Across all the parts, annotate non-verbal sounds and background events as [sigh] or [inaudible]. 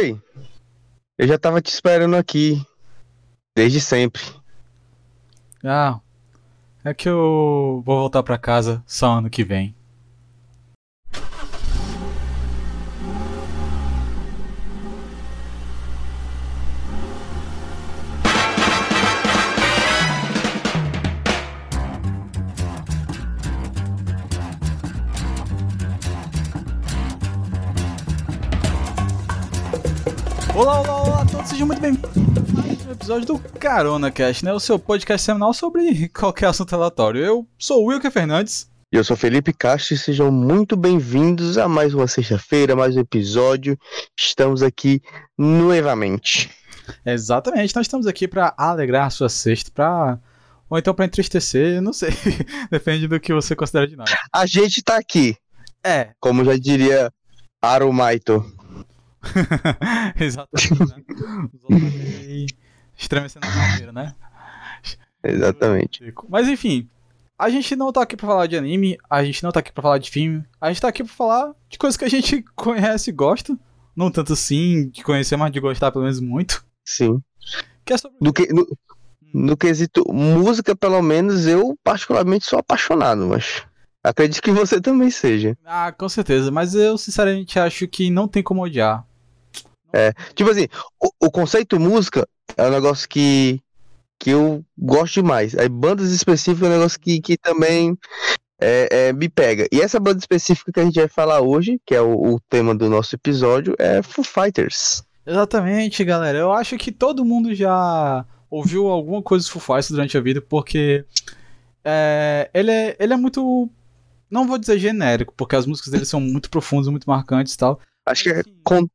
Oi, eu já tava te esperando aqui. Desde sempre. Ah, é que eu vou voltar pra casa só ano que vem. A mais um episódio do Carona Cast, né? O seu podcast semanal sobre [laughs] qualquer assunto aleatório. Eu sou o Wilker Fernandes. E eu sou Felipe Castro e sejam muito bem-vindos a mais uma sexta-feira, mais um episódio. Estamos aqui novamente. Exatamente, nós estamos aqui para alegrar a sua sexta, para ou então para entristecer, não sei. [laughs] Depende do que você considera de nós. A gente tá aqui, É, como já diria Arumaito. [laughs] exatamente, né? Os outros aí estremecendo na cadeira, né? Exatamente. Mas enfim, a gente não tá aqui pra falar de anime, a gente não tá aqui pra falar de filme, a gente tá aqui pra falar de coisas que a gente [laughs] conhece e gosta. Não tanto assim, de conhecer, mas de gostar pelo menos muito. Sim. Que é sobre. Do que, no, no quesito música, pelo menos, eu particularmente sou apaixonado, mas acredito que você [laughs] também seja. Ah, com certeza, mas eu sinceramente acho que não tem como odiar. Tipo assim, o, o conceito música é um negócio que, que eu gosto demais. Aí bandas específicas é um negócio que, que também é, é, me pega. E essa banda específica que a gente vai falar hoje, que é o, o tema do nosso episódio, é Foo Fighters. Exatamente, galera. Eu acho que todo mundo já ouviu alguma coisa do Foo Fighters durante a vida, porque é, ele, é, ele é muito. Não vou dizer genérico, porque as músicas dele são muito profundas, muito marcantes e tal. Acho que é, Assim, con-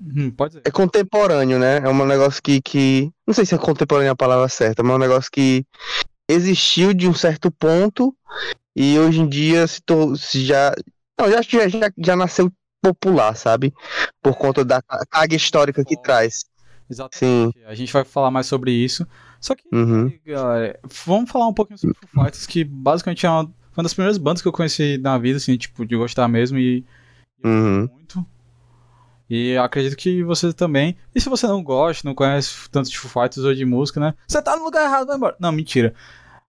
Hum, é contemporâneo, né? É um negócio que, que. Não sei se é contemporâneo a palavra certa, mas é um negócio que existiu de um certo ponto e hoje em dia se, tor- se já. Não, já, já, já, nasceu popular, sabe? Por conta da ca- carga histórica que traz. Exatamente. A gente vai falar mais sobre isso. Só que, Uhum. galera, vamos falar um pouquinho sobre Foo Fighters, que basicamente é uma, uma das primeiras bandas que eu conheci na vida, assim, tipo, de gostar mesmo e. Uhum. muito. E eu acredito que você também. E se você não gosta, não conhece tanto de Foo Fighters ou de música, né? Você tá no lugar errado, vai embora. Não, mentira.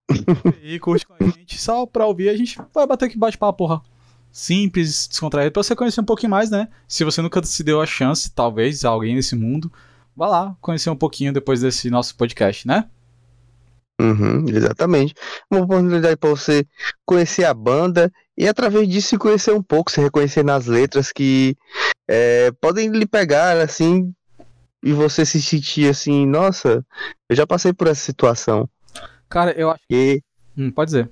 [laughs] e curte com a gente, só pra ouvir, a gente vai bater aqui bate-papo, porra. Simples, descontraído, pra você conhecer um pouquinho mais, né? Se você nunca se deu a chance, talvez, alguém nesse mundo, vá lá conhecer um pouquinho depois desse nosso podcast, né? Uhum, exatamente. Uma oportunidade para você conhecer a banda e através disso se conhecer um pouco, se reconhecer nas letras que é, podem lhe pegar assim e você se sentir assim, nossa, eu já passei por essa situação. Cara, eu acho. E Hum, pode dizer.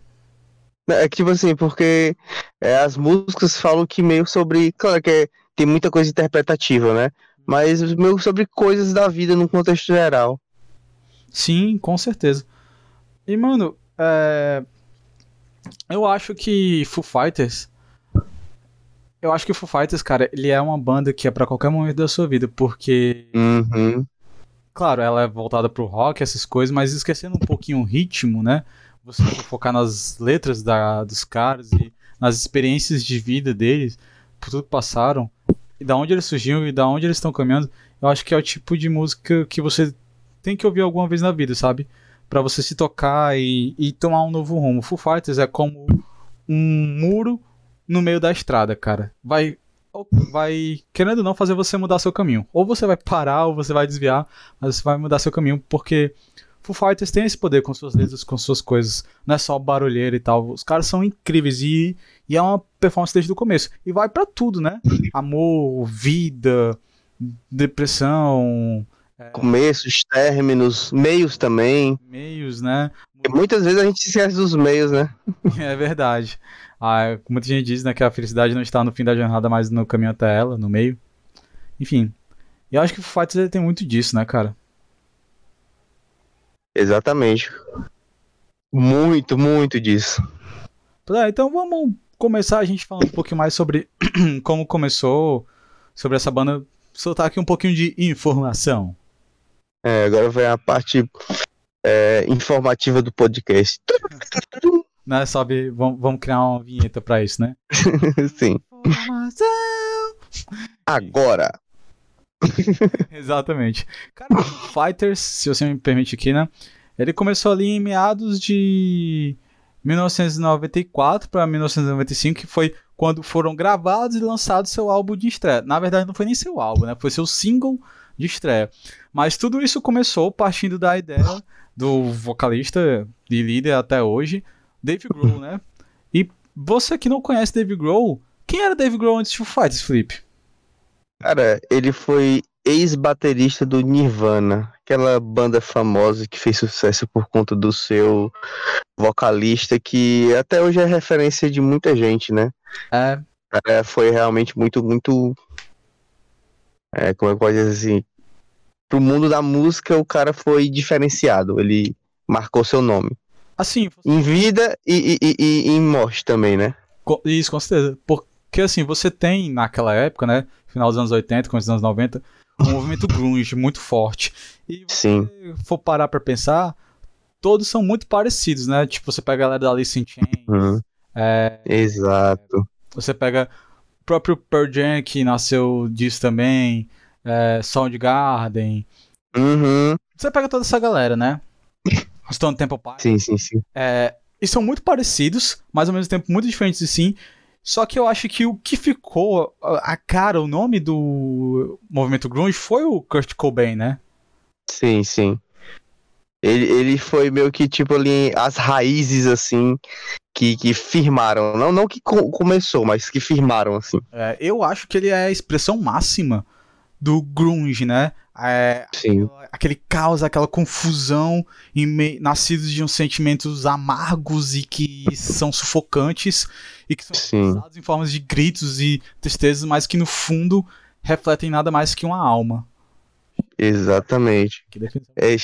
é que tipo assim, porque é, as músicas falam que meio sobre, claro que é- tem muita coisa interpretativa, né? Mas meio sobre coisas da vida num contexto geral. Sim, com certeza. E, mano, é... eu acho que Foo Fighters. Eu acho que Foo Fighters, cara, ele é uma banda que é pra qualquer momento da sua vida, porque, Uhum. claro, ela é voltada pro rock, essas coisas, mas esquecendo um pouquinho o ritmo, né? Você focar nas letras da, dos caras e nas experiências de vida deles, por tudo que passaram, e da onde eles surgiram e da onde eles estão caminhando, eu acho que é o tipo de música que você tem que ouvir alguma vez na vida, sabe? Pra você se tocar e, e tomar um novo rumo. Foo Fighters é como um muro no meio da estrada, cara. Vai, vai querendo ou não fazer você mudar seu caminho. Ou você vai parar ou você vai desviar, mas você vai mudar seu caminho porque Foo Fighters tem esse poder com suas letras, com suas coisas. Não é só barulheira e tal. Os caras são incríveis e, e é uma performance desde o começo. E vai pra tudo, né? Amor, vida, depressão, Começos, términos, meios também. meios, né? Muitas vezes a gente se esquece dos meios, né? [laughs] É verdade. Ah, muita gente diz, né, que a felicidade não está no fim da jornada, mas no caminho até ela, no meio. Enfim. E eu acho que o ele tem muito disso, né, cara? Exatamente. Muito, muito disso. Então vamos começar a gente falando um pouquinho mais sobre [clears throat] como começou, sobre essa banda. Soltar aqui um pouquinho de informação. É, agora vem a parte é, informativa do podcast. Né, sobe, vamos, vamos criar uma vinheta pra isso, né? [laughs] Sim. Agora, [laughs] Exatamente. Cara, o Fighters, se você me permite aqui, né? Ele começou ali em meados de 1994 para 1995, que foi quando foram gravados e lançados seu álbum de estreia. Na verdade, não foi nem seu álbum, né? Foi seu single de estreia. Mas tudo isso começou partindo da ideia do vocalista e líder até hoje, Dave Grohl, né? E você que não conhece Dave Grohl, quem era Dave Grohl antes de Foo Fighters, Felipe? Cara, ele foi ex-baterista do Nirvana, aquela banda famosa que fez sucesso por conta do seu vocalista, que até hoje é referência de muita gente, né? É. é foi realmente muito, muito. É, como é que pode dizer assim? Pro mundo da música, o cara foi diferenciado. Ele marcou seu nome. Assim. Em vida e, e, e, e, em morte também, né? Isso, com certeza. Porque assim, você tem naquela época, né? Final dos anos 80, começo dos anos 90, um movimento grunge muito forte. E se Sim. for parar pra pensar, todos são muito parecidos, né? Tipo, você pega a galera da Alice in Chains, Uhum. é, Exato. você pega próprio Pearl Jam, que nasceu disso também, é, Soundgarden. Uhum. Você pega toda essa galera, né? [laughs] Stone Temple Pilots. Sim, sim, sim. É, e são muito parecidos, mas ao mesmo tempo muito diferentes sim. Só que eu acho que o que ficou a cara, o nome do movimento grunge foi o Kurt Cobain, né? Sim, sim. Ele, ele foi meio que tipo ali as raízes assim que, que firmaram. Não, não que co- começou, mas que firmaram assim. É, eu acho que ele é a expressão máxima do grunge, né? É, Sim. aquele caos, aquela confusão, em nascidos de uns sentimentos amargos e que são sufocantes e que são expressados em formas de gritos e tristezas, mas que no fundo refletem nada mais que uma alma. Exatamente. É,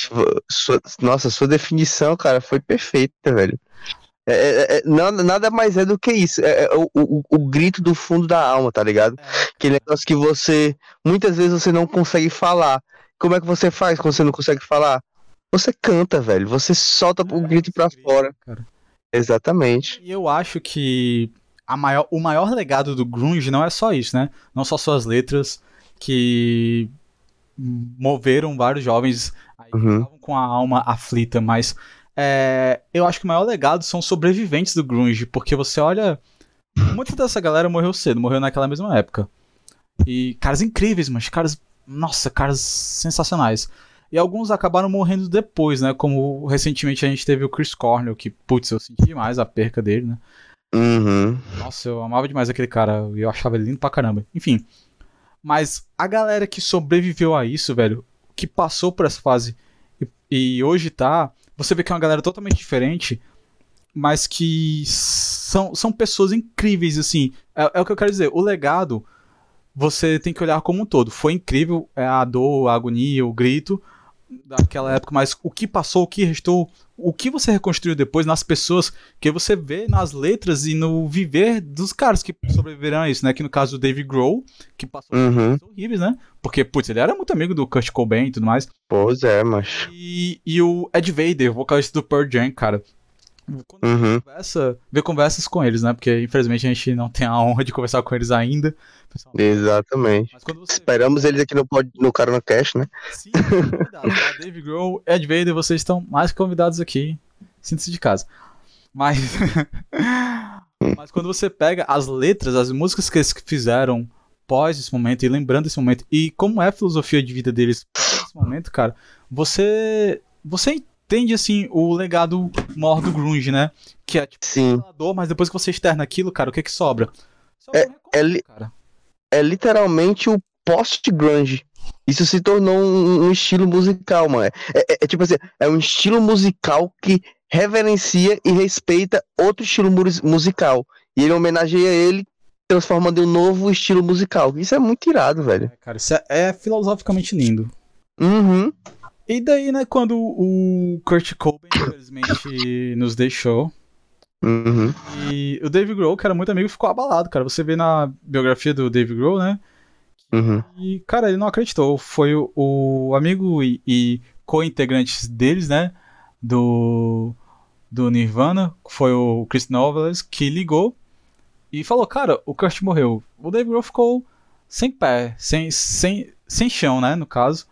nossa, sua definição, cara, foi perfeita, velho. É, é- é- nada, nada mais é do que isso. É, é o, o, o grito do fundo da alma, tá ligado? Aquele negócio que você. Muitas vezes você não consegue falar. Como é que você faz quando você não consegue falar? Você canta, velho. Você solta o É, grito pra grita, fora. cara. Exatamente. E eu acho que a maior, o maior legado do grunge não é só isso, né? Não só suas letras que moveram vários jovens aí que Uhum. com a alma aflita, mas é, eu acho que o maior legado são sobreviventes do grunge, porque você olha, muita dessa galera morreu cedo, morreu naquela mesma época. E caras incríveis, mas caras, nossa, caras sensacionais. E alguns acabaram morrendo depois, né? Como recentemente a gente teve o Chris Cornell, que, putz, eu senti demais a perca dele, né? Uhum. Nossa, eu amava demais aquele cara e eu achava ele lindo pra caramba. Enfim. Mas a galera que sobreviveu a isso, velho, que passou por essa fase e, e hoje tá, você vê que é uma galera totalmente diferente, mas que são, são pessoas incríveis, assim. É, é o que eu quero dizer. O legado, você tem que olhar como um todo. Foi incrível é, a dor, a agonia, o grito daquela época, mas o que passou, o que restou, o que você reconstruiu depois nas pessoas que você vê nas letras e no viver dos caras que sobreviveram a isso, né? Que no caso do Dave Grohl, que passou por Uhum. coisas horríveis, né? Porque, putz, ele era muito amigo do Kurt Cobain e tudo mais. Pois é, mas. E, e o Ed Vader, o vocalista do Pearl Jam, cara. Quando Uhum. conversa, vê conversas com eles, né? Porque infelizmente a gente não tem a [laughs] honra de conversar com eles ainda. pessoalmente. Exatamente. Mas quando você Esperamos eles aqui no, no Carona Cash, né? Sim, convidados, [laughs] tá? Dave Grohl, Ed Vader, vocês estão mais que convidados aqui. Sinta-se de casa. Mas. Mas quando você pega as letras, as músicas que eles fizeram pós esse momento e lembrando esse momento, e como é a filosofia de vida deles pós esse momento, cara, você. Você entende assim o legado maior do Grunge, né? Que é tipo Sim. dor, mas depois que você externa aquilo, cara, o que que sobra? Sobra É- um recurso, é li-. É literalmente o post-grunge. Isso se tornou um, um estilo musical, mano. É, é- é tipo assim, é um estilo musical que reverencia e respeita outro estilo mus- musical. E ele homenageia ele, transformando em um novo estilo musical. Isso é muito irado, velho. É, cara, isso é, é filosoficamente lindo. Uhum. E daí, né, quando o Kurt Cobain, infelizmente, nos deixou, Uhum. e o Dave Grohl, que era muito amigo, ficou abalado, cara. Você vê na biografia do Dave Grohl, né? Uhum. E, cara, ele não acreditou. Foi o, o amigo e, e co-integrantes deles, né? Do, do Nirvana, foi o Chris Novels, que ligou e falou: Cara, o Kurt morreu. O Dave Grohl ficou sem pé, sem, sem, sem chão, né, no caso.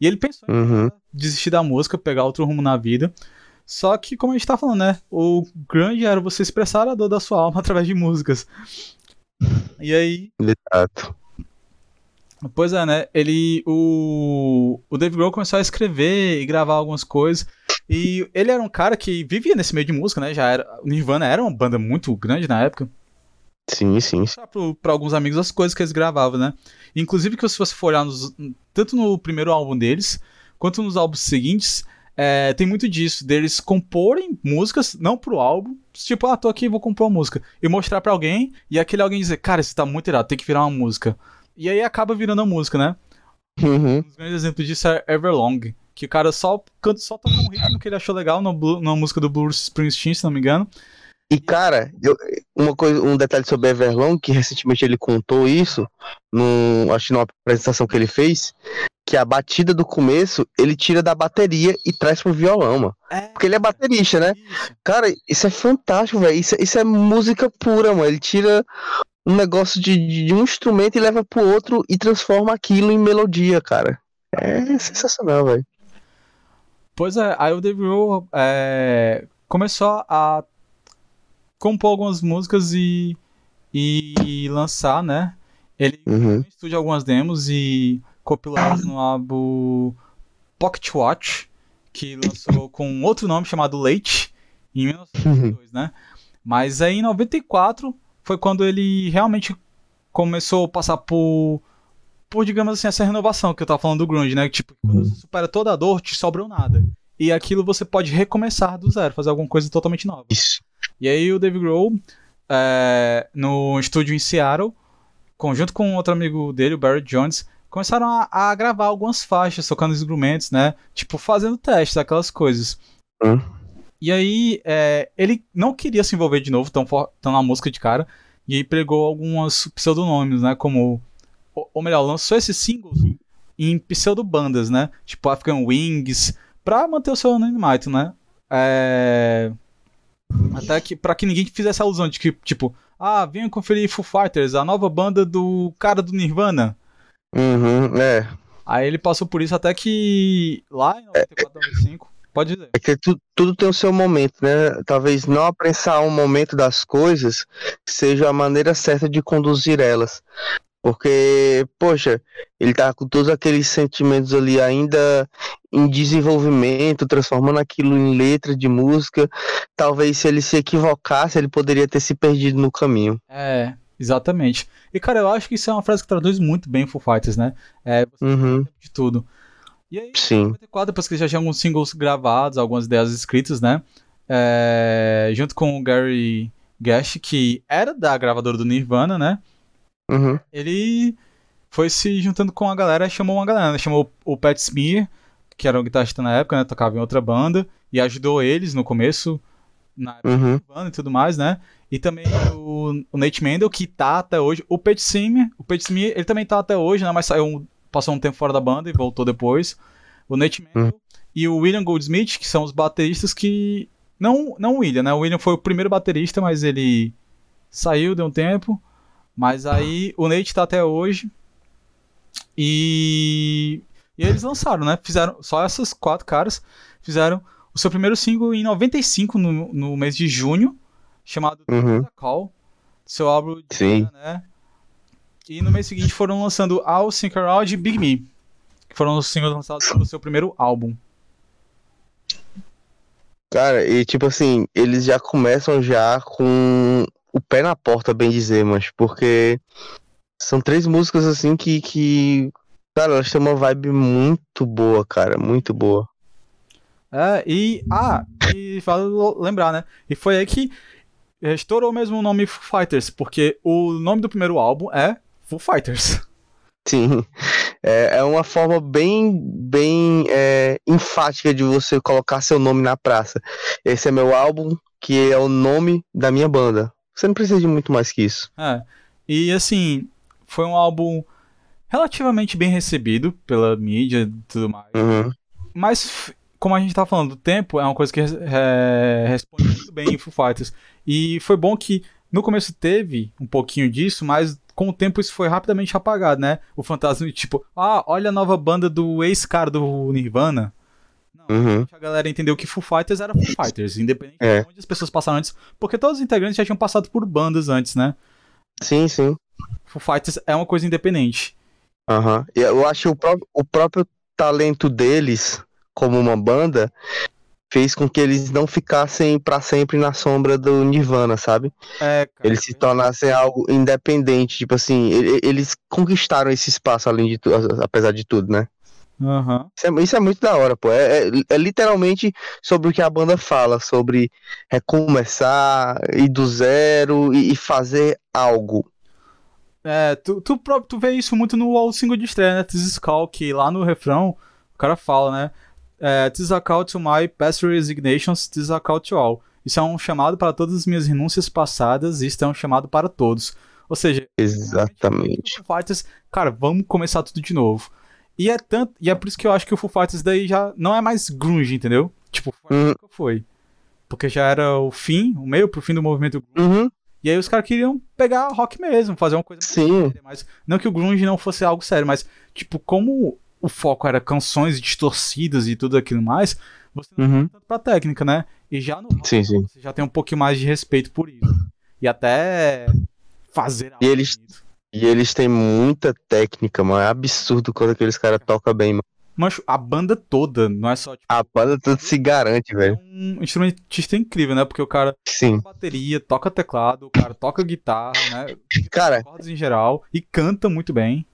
E ele pensou em Uhum. desistir da música, pegar outro rumo na vida. Só que, como a gente tá falando, né? O grande era você expressar a dor da sua alma [laughs] através de músicas. E aí, Exato. pois é, né? Ele. O, o Dave Grohl começou a escrever e gravar algumas coisas. E ele era um cara que vivia nesse meio de música, né? Já era. O Nirvana era uma banda muito grande na época. Sim, sim. pro- pra alguns amigos as coisas que eles gravavam, né? Inclusive que se você for olhar nos- tanto no primeiro álbum deles, quanto nos álbuns seguintes, é, tem muito disso, deles comporem músicas, não pro álbum, tipo, ah, tô aqui, vou compor uma música, e mostrar pra alguém, e aquele alguém dizer, cara, isso tá muito irado, tem que virar uma música. E aí acaba virando a música, né? Uhum. Um dos grandes exemplos disso é Everlong, que o cara só, canta, só tocou um ritmo que ele achou legal no na música do Bruce Springsteen, se não me engano. E cara, eu- uma coisa, um detalhe sobre Everlong, que recentemente ele contou isso, num, acho que numa apresentação que ele fez, que a batida do começo ele tira da bateria e traz pro violão, mano. É, Porque ele é baterista, né? isso. Cara, isso é fantástico, velho. Isso, isso é música pura, mano. Ele tira um negócio de, de um instrumento e leva pro outro e transforma aquilo em melodia, cara. É sensacional, velho. Pois é, aí o Dave Grohl é, começou a compor algumas músicas e, e lançar, né? Ele Uhum. estúdio algumas demos e compilou elas no álbum Pocket Watch, que lançou com outro nome chamado Late, em 1992, né? Mas aí em 94 foi quando ele realmente começou a passar por, por digamos assim, essa renovação que eu tava falando do grunge, né? Tipo, quando você supera toda a dor, te sobra o nada. E aquilo você pode recomeçar do zero, fazer alguma coisa totalmente nova. Isso. E aí o Dave Grohl, é, no estúdio em Seattle, conjunto com outro amigo dele, o Barry Jones, começaram a, a gravar algumas faixas, tocando instrumentos, né? Tipo, fazendo testes, aquelas coisas. Hum. E aí, é, ele não queria se envolver de novo tão, tão na música de cara, e aí pregou alguns pseudônimos, né? Como, ou, ou melhor, lançou esses singles em pseudobandas, né? Tipo African Wings, pra manter o seu anonimato, né? É... Até que, pra que ninguém fizesse alusão de que, tipo, ah, venham conferir Foo Fighters, a nova banda do cara do Nirvana. Uhum, é. Aí ele passou por isso até que lá em 94, 95, pode dizer. É que tu- tudo tem o seu momento, né? Talvez não apressar um momento das coisas seja a maneira certa de conduzir elas. Porque, poxa, ele tá com todos aqueles sentimentos ali ainda em desenvolvimento, transformando aquilo em letra de música. Talvez se ele se equivocasse, ele poderia ter se perdido no caminho. É, exatamente. E cara, eu acho que isso é uma frase que traduz muito bem Foo Fighters, né? É, você Uhum, de tudo. E aí, em sim. 94, depois que ele já tinha alguns singles gravados, algumas ideias escritas, né? É, junto com o Gary Gash, que era da gravadora do Nirvana, né? Uhum, Ele foi se juntando com a galera e chamou uma galera, né? Chamou o Pat Smear, que era o guitarrista na época, né? Tocava em outra banda, e ajudou eles no começo, na época uhum, do Nirvana e tudo mais, né? E também o, o Nate Mendel, que tá até hoje. O Pat Smear, o Pat Smear, ele também tá até hoje, né? Mas saiu, um- passou um tempo fora da banda e voltou depois. O Nate Mendel e o William Goldsmith, que são os bateristas que... Não, não o William, né? O William foi o primeiro baterista, mas ele saiu, deu um tempo. Mas aí o Nate tá até hoje. E, e eles lançaram, né? Fizeram só essas quatro caras fizeram o seu primeiro single em 95 no, no mês de junho, chamado Uhum. Call, seu álbum de Sim. né? E no mês seguinte foram lançando All Sink Around e Big Me, que foram os singles lançados pelo seu primeiro álbum. Cara, e tipo assim, eles já começam já com o pé na porta, bem dizer, mas porque são três músicas assim que, que cara, elas têm uma vibe muito boa, cara, muito boa. É, e. Ah, e vale lembrar, né? E foi aí que estourou mesmo o nome Fighters, porque o nome do primeiro álbum é Foo Fighters. Sim, é, é uma forma bem, bem é, enfática de você colocar seu nome na praça. Esse é meu álbum, que é o nome da minha banda. Você não precisa de muito mais que isso. É. E assim, foi um álbum relativamente bem recebido pela mídia e tudo mais. Uhum. Mas, como a gente tá falando do tempo, é uma coisa que é, responde muito bem em Foo Fighters. E foi bom que no começo teve um pouquinho disso, mas com o tempo isso foi rapidamente apagado, né? O fantasma, [laughs] tipo, ah, olha a nova banda do ex-cara do Nirvana. Não, Uhum. a galera entendeu que Foo Fighters era Foo Fighters, independente É. de onde as pessoas passaram antes, porque todos os integrantes já tinham passado por bandas antes, né? Sim, sim. Foo Fighters é uma coisa independente. Aham. E eu acho que o próprio, o próprio talento deles, como uma banda, fez com que eles não ficassem pra sempre na sombra do Nirvana, sabe? É, cara, Eles se tornassem algo independente, tipo assim, eles conquistaram esse espaço além de tudo, apesar de tudo, né? Aham. Isso é, isso é muito da hora, pô. É, é- é literalmente sobre o que a banda fala, sobre recomeçar, ir do zero e, e fazer algo. É, tu, tu, tu vê isso muito no ao single de estreia, né? This is Call, que lá no refrão o cara fala, né? É, This is a call to my past resignations, this is a call to all. Isso é um chamado para todas as minhas renúncias passadas, isto é um chamado para todos. Ou seja, Exatamente. Fighters, cara, vamos começar tudo de novo. E é tanto, e é por isso que eu acho que o Foo Fighters daí já não é mais grunge, entendeu? Tipo, foi, Hum. nunca foi. Porque já era o fim, o meio pro fim do movimento grunge. Uhum, E aí os caras queriam pegar rock mesmo, fazer uma coisa mais Sim. séria. Mas, não que o grunge não fosse algo sério, mas, tipo, como o foco era canções distorcidas e tudo aquilo mais, você não uhum. tem tanto pra técnica, né? E já no rock, Sim, sim. você já tem um pouquinho mais de respeito por isso. E até fazer algo E eles- bonito. E eles têm muita técnica, mano. É absurdo quando aqueles caras tocam bem, mano. Mas a banda toda, não é só, tipo, A banda tudo se garante, é velho. um instrumentista incrível, né? Porque o cara Sim. toca bateria, toca teclado, o cara toca guitarra, né? Cara, Cordas em geral, e canta muito bem.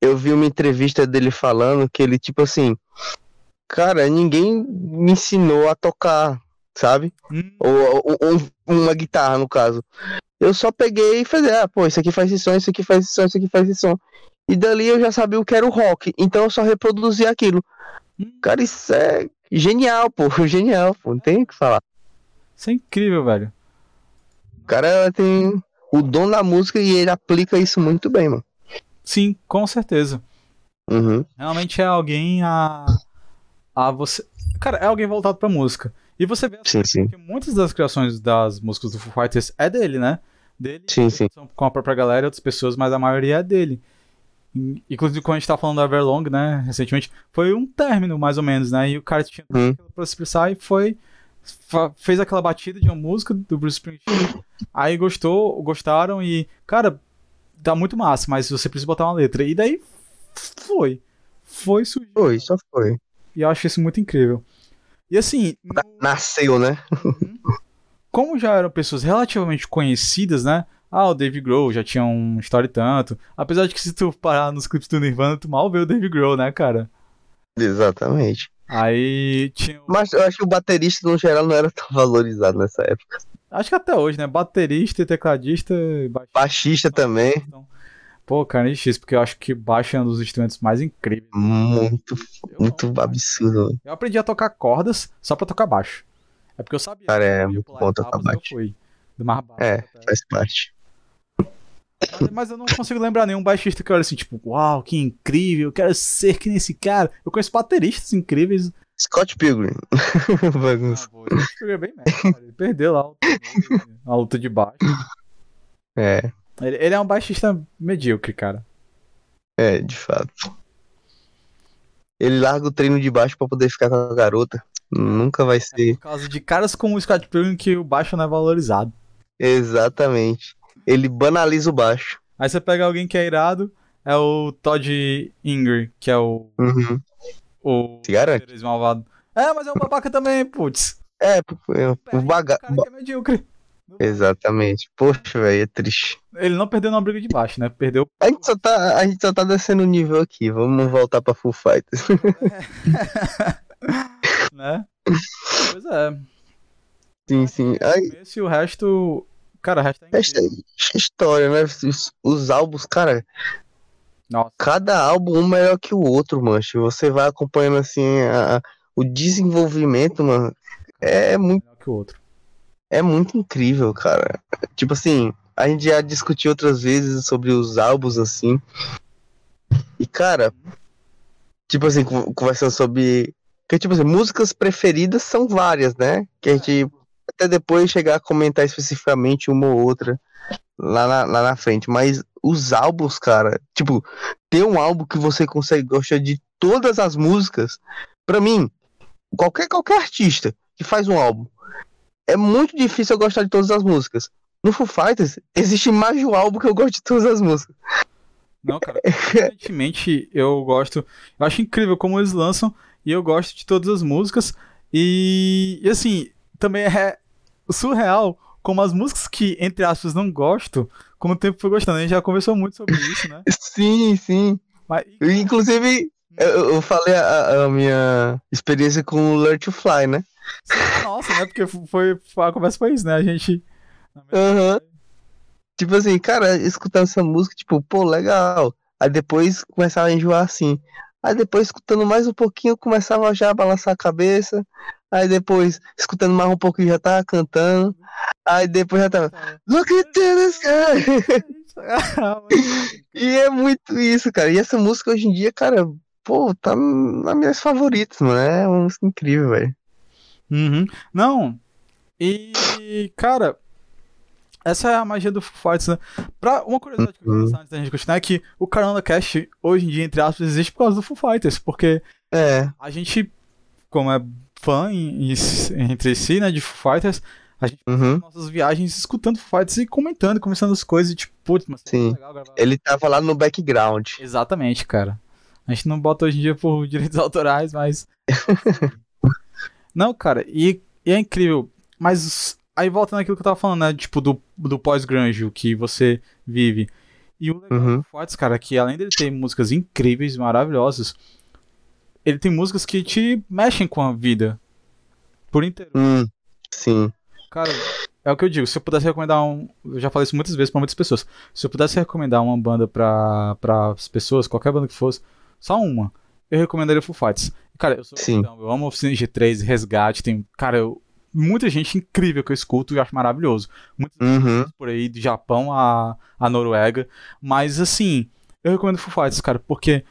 eu vi uma entrevista dele falando que ele, tipo assim, cara, ninguém me ensinou a tocar, sabe? Hum, Ou, ou- ou uma guitarra, no caso. Eu só peguei e falei, ah, pô, isso aqui faz esse som, isso aqui faz esse som, isso aqui faz esse som. E dali eu já sabia o que era o rock, então eu só reproduzi aquilo. Cara, isso é genial, pô, [laughs] genial, pô, não tem o que falar. Isso é incrível, velho. O cara tem o dom da música e ele aplica isso muito bem, mano. Sim, com certeza. Uhum. Realmente é alguém a. a você. Cara, é alguém voltado pra música. E você vê Sim, sim. que muitas das criações das músicas do Foo Fighters é dele, né? Dele. Sim, sim. Com a própria galera e outras pessoas, mas a maioria é dele. In- Inclusive, quando a gente tá falando da Everlong, né, recentemente, foi um término, mais ou menos, né? E o cara tinha Hum. pra se expressar e foi. fez aquela batida de uma música do Bruce Springsteen. aí gostou, gostaram e, cara, tá muito massa, mas você precisa botar uma letra. E daí foi. Foi surgiu. Foi, só foi. E eu acho isso muito incrível. E assim, no- Nasceu, né? Como já eram pessoas relativamente conhecidas, né? Ah, o Dave Grohl já tinha um story tanto. Apesar de que se tu parar nos clipes do Nirvana, tu mal vê o Dave Grohl, né, cara? Exatamente. Aí tinha. Mas eu acho que o baterista, no geral, não era tão [laughs] valorizado nessa época. Acho que até hoje, né? Baterista, tecladista e baixista. Baixista também. Então, Pô, cara, é difícil, porque eu acho que baixo é um dos instrumentos mais incríveis. Muito, Eu muito absurdo. Eu aprendi a tocar cordas só pra tocar baixo. É porque eu sabia. Cara, é muito bom tocar etapas, eu baixo. fui. Do mais baixo É, faz parte. Mas, mas eu não consigo lembrar nenhum baixista que olha assim, tipo, uau, que incrível, eu quero ser que nem esse cara. Eu conheço bateristas incríveis. Scott Pilgrim. [laughs] Bagunça. Ah, jogou bem merda, cara. Ele perdeu lá tenor, a luta de baixo. É, Ele, ele é um baixista medíocre, cara. é, de fato. Ele larga o treino de baixo pra poder ficar com a garota. Nunca vai ser. Por causa de caras como o Scott Pilgrim que o baixo não é valorizado. Exatamente. Ele banaliza o baixo. Aí você pega alguém que é irado, é o Todd Inger, que é o. Uhum. o Se garante. Malvado. É, mas é um babaca também, putz. É, é, o Perde baga... cara que é medíocre. Exatamente. Poxa, velho, é triste. Ele não perdeu na briga de baixo, né? Perdeu. A gente só tá, a gente só tá descendo o nível aqui. Vamos voltar pra Full Fighters. [laughs] né? Pois é. sim, sim. Aí, Esse o resto. Cara, o resto é incrível. história, né? Os, álbuns, cara, Nossa. cada álbum um melhor que o outro, mancho. Você vai acompanhando assim a- o desenvolvimento, mano. É muito, Melhor que o outro. é muito incrível, cara. Tipo assim, a gente já discutiu outras vezes sobre os álbuns assim. E cara, tipo assim, con- conversando sobre que tipo assim, músicas preferidas são várias, né? Que a gente até depois chegar a comentar especificamente uma ou outra. lá na, lá na frente, mas os álbuns, cara, tipo, ter um álbum que você consegue gostar de todas as músicas, pra mim, qualquer, qualquer artista que faz um álbum, é muito difícil eu gostar de todas as músicas. No Foo Fighters, existe mais de um álbum que eu gosto de todas as músicas. Não, cara, evidentemente eu gosto. Eu acho incrível como eles lançam e eu gosto de todas as músicas. E, e assim, também é surreal como as músicas que, entre aspas, não gosto, como o tempo foi gostando. A gente já conversou muito sobre isso, né? [laughs] Sim, sim. Mas, Inclusive, eu, eu falei a, a, minha experiência com o Learn to Fly, né? Nossa, né? Porque foi, foi, a conversa foi isso, né? A gente. Aham. Uhum. Tipo assim, cara, escutando essa música, tipo, pô, legal. Aí depois começava a enjoar assim. Aí depois, escutando mais um pouquinho, começava já a balançar a cabeça. Aí depois, escutando mais um pouquinho, já tava cantando. Aí depois já tava. Look at the sky! [laughs] e é muito isso, cara. E essa música hoje em dia, cara, pô, tá nas minhas favoritas, mano. É uma música incrível, velho. Uhum. Não. E, cara, essa é a magia do Foo Fighters, né? Pra, uma curiosidade que eu queria antes da gente continuar é que o Caramba Cast, hoje em dia, entre aspas, existe por causa do Foo Fighters, porque é. a gente, como é fã em, em, entre si, né, de Foo Fighters, a gente uhum. faz nossas viagens escutando Foo Fighters e comentando, começando as coisas, tipo, putz, mas Sim. Legal gravar. Ele tava lá no background. Exatamente, cara. A gente não bota hoje em dia por [laughs] direitos autorais, mas. [laughs] não, cara, e, e é incrível. Mas aí volta naquilo que eu tava falando, né? Tipo, do, do pós-grunge que você vive. E o legal uhum. do Fortes, cara, é que além dele ter músicas incríveis, maravilhosas, ele tem músicas que te mexem com a vida. Por inteiro. Hum, sim. Cara, é o que eu digo. Se eu pudesse recomendar um. Eu já falei isso muitas vezes pra muitas pessoas. Se eu pudesse recomendar uma banda pra, pra as pessoas, qualquer banda que fosse, só uma, eu recomendaria Full Fights. Cara, eu sou. Sim. Então, eu amo Oficina G3, Resgate. Tem, cara, eu muita gente incrível que eu escuto e acho maravilhoso. Muitas uhum. por aí, do Japão a, a Noruega. Mas, assim, eu recomendo Foo Fighters, cara, porque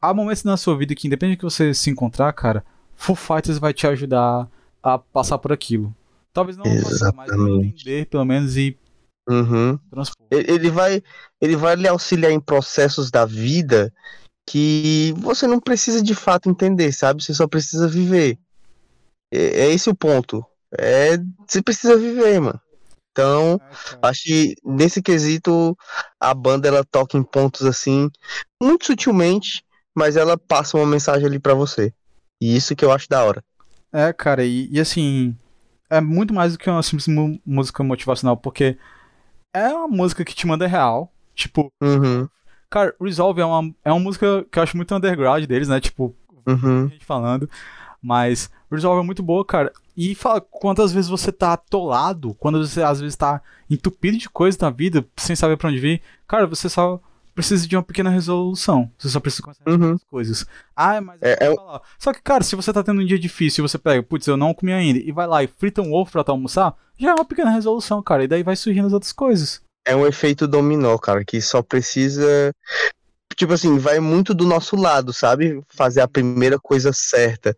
há momentos na sua vida que, independente de que você se encontrar, cara, Foo Fighters vai te ajudar a passar por aquilo. Talvez não passar, mas entender, pelo menos, e uhum. transpor. Ele vai, ele vai lhe auxiliar em processos da vida que você não precisa de fato entender, sabe? Você só precisa viver. É, é esse o ponto. É, você precisa viver, mano. Então, é, acho que nesse quesito a banda ela toca em pontos assim, muito sutilmente, mas ela passa uma mensagem ali para você. E isso que eu acho da hora. É, cara, e, e assim, é muito mais do que uma simples música motivacional, porque é uma música que te manda real. Tipo, uhum. cara, Resolve é uma, é uma música que eu acho muito underground deles, né? Tipo, uhum. gente falando. Mas Resolve é muito boa, cara. E fala quantas vezes você tá atolado, quando você às vezes tá entupido de coisa na vida, sem saber pra onde vir. Cara, você só precisa de uma pequena resolução. Você só precisa começar uhum. as coisas. Ah, mas é, é... Só que, cara, se você tá tendo um dia difícil e você pega, putz, eu não comi ainda, e vai lá e frita um ovo pra tu almoçar, já é uma pequena resolução, cara. E daí vai surgindo as outras coisas. É um efeito dominó, cara, que só precisa tipo assim, vai muito do nosso lado, sabe? Fazer a primeira coisa certa.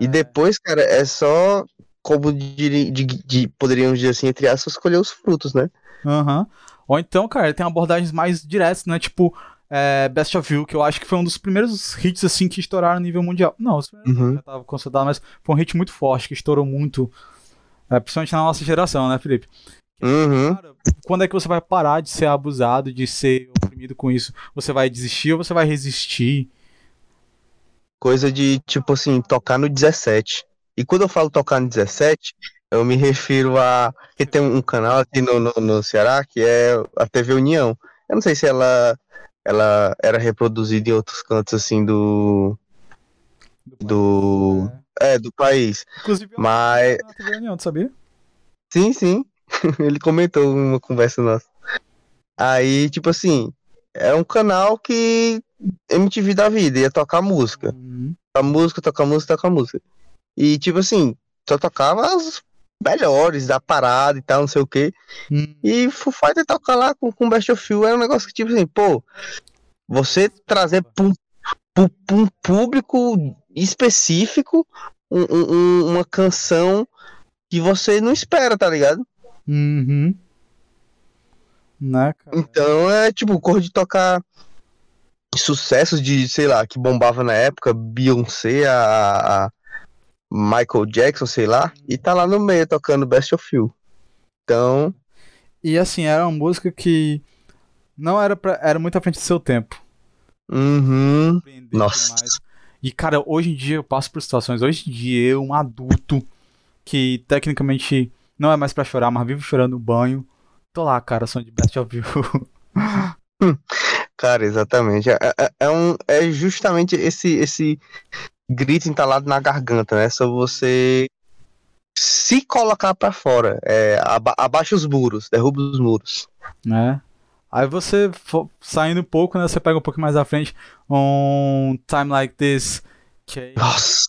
E é. depois, cara, é só como de, de, de, poderíamos dizer assim, entre aspas, escolher os frutos, né? Aham. Uhum. Ou então, cara, tem abordagens mais diretas, né? Tipo, é, Best of You, que eu acho que foi um dos primeiros hits, assim, que estouraram a nível mundial. Não, uhum. já tava consolidado, mas foi um hit muito forte, que estourou muito, é, principalmente na nossa geração, né, Felipe? Uhum. Cara, quando é que você vai parar de ser abusado, de ser oprimido com isso? Você vai desistir ou você vai resistir? Coisa de, tipo assim, tocar no 17. E quando eu falo tocar no 17, eu me refiro a. que tem um canal aqui no, no, no, Ceará que é a TV União. Eu não sei se ela, ela era reproduzida em outros cantos assim do. Do. do é. é, do país. Inclusive, mas. Na TV União, tu sabia? Sim, sim. [laughs] Ele comentou uma conversa nossa. Aí, tipo assim, é um canal que MTV da vida, ia tocar música. Uhum. Tocar música, tocar música, tocar música. E, tipo assim, só tocava as melhores da parada e tal, não sei o que. Uhum. E Foo Fighter tocar lá com, com Best of You era um negócio que, tipo assim, pô, você trazer pra um, pra um público específico um, um, uma canção que você não espera, tá ligado? Uhum. Né? Então é tipo, cor de tocar sucessos de, sei lá, que bombava na época, Beyoncé, a, a Michael Jackson, sei lá, e tá lá no meio tocando Best of You. Então, E assim, era uma música que não era pra, era muito à frente do seu tempo. uhum, nossa. demais. E cara, hoje em dia eu passo por situações, hoje em dia eu, um adulto que tecnicamente não é mais pra chorar, mas vivo chorando no banho. Tô lá, cara, som de Best of You. [laughs] Cara, exatamente. É, é- é um, é justamente esse, esse grito entalado na garganta, né? Só você se colocar pra fora. É, aba abaixa os muros, derruba os muros. né? Aí você saindo um pouco, né? Você pega um pouco mais à frente um Time Like This, que aí é Nossa.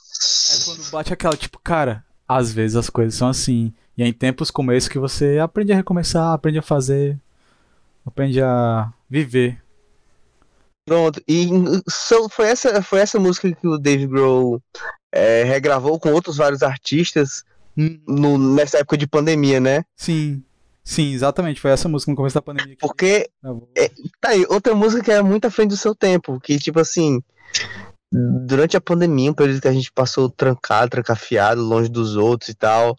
quando bate aquela, tipo, cara, às vezes as coisas são assim. E é em tempos como esse que você aprende a recomeçar, aprende a fazer, aprende a viver. Pronto. E so- foi, essa, foi essa música que o Dave Grohl é, regravou com outros vários artistas Hum, no- nessa época de pandemia, né? Sim, sim, exatamente. Foi essa música no começo da pandemia que Porque gravou. Tá aí, outra música que é muito à frente do seu tempo, que tipo assim, durante a pandemia, um período que a gente passou trancado, trancafiado, longe dos outros e tal,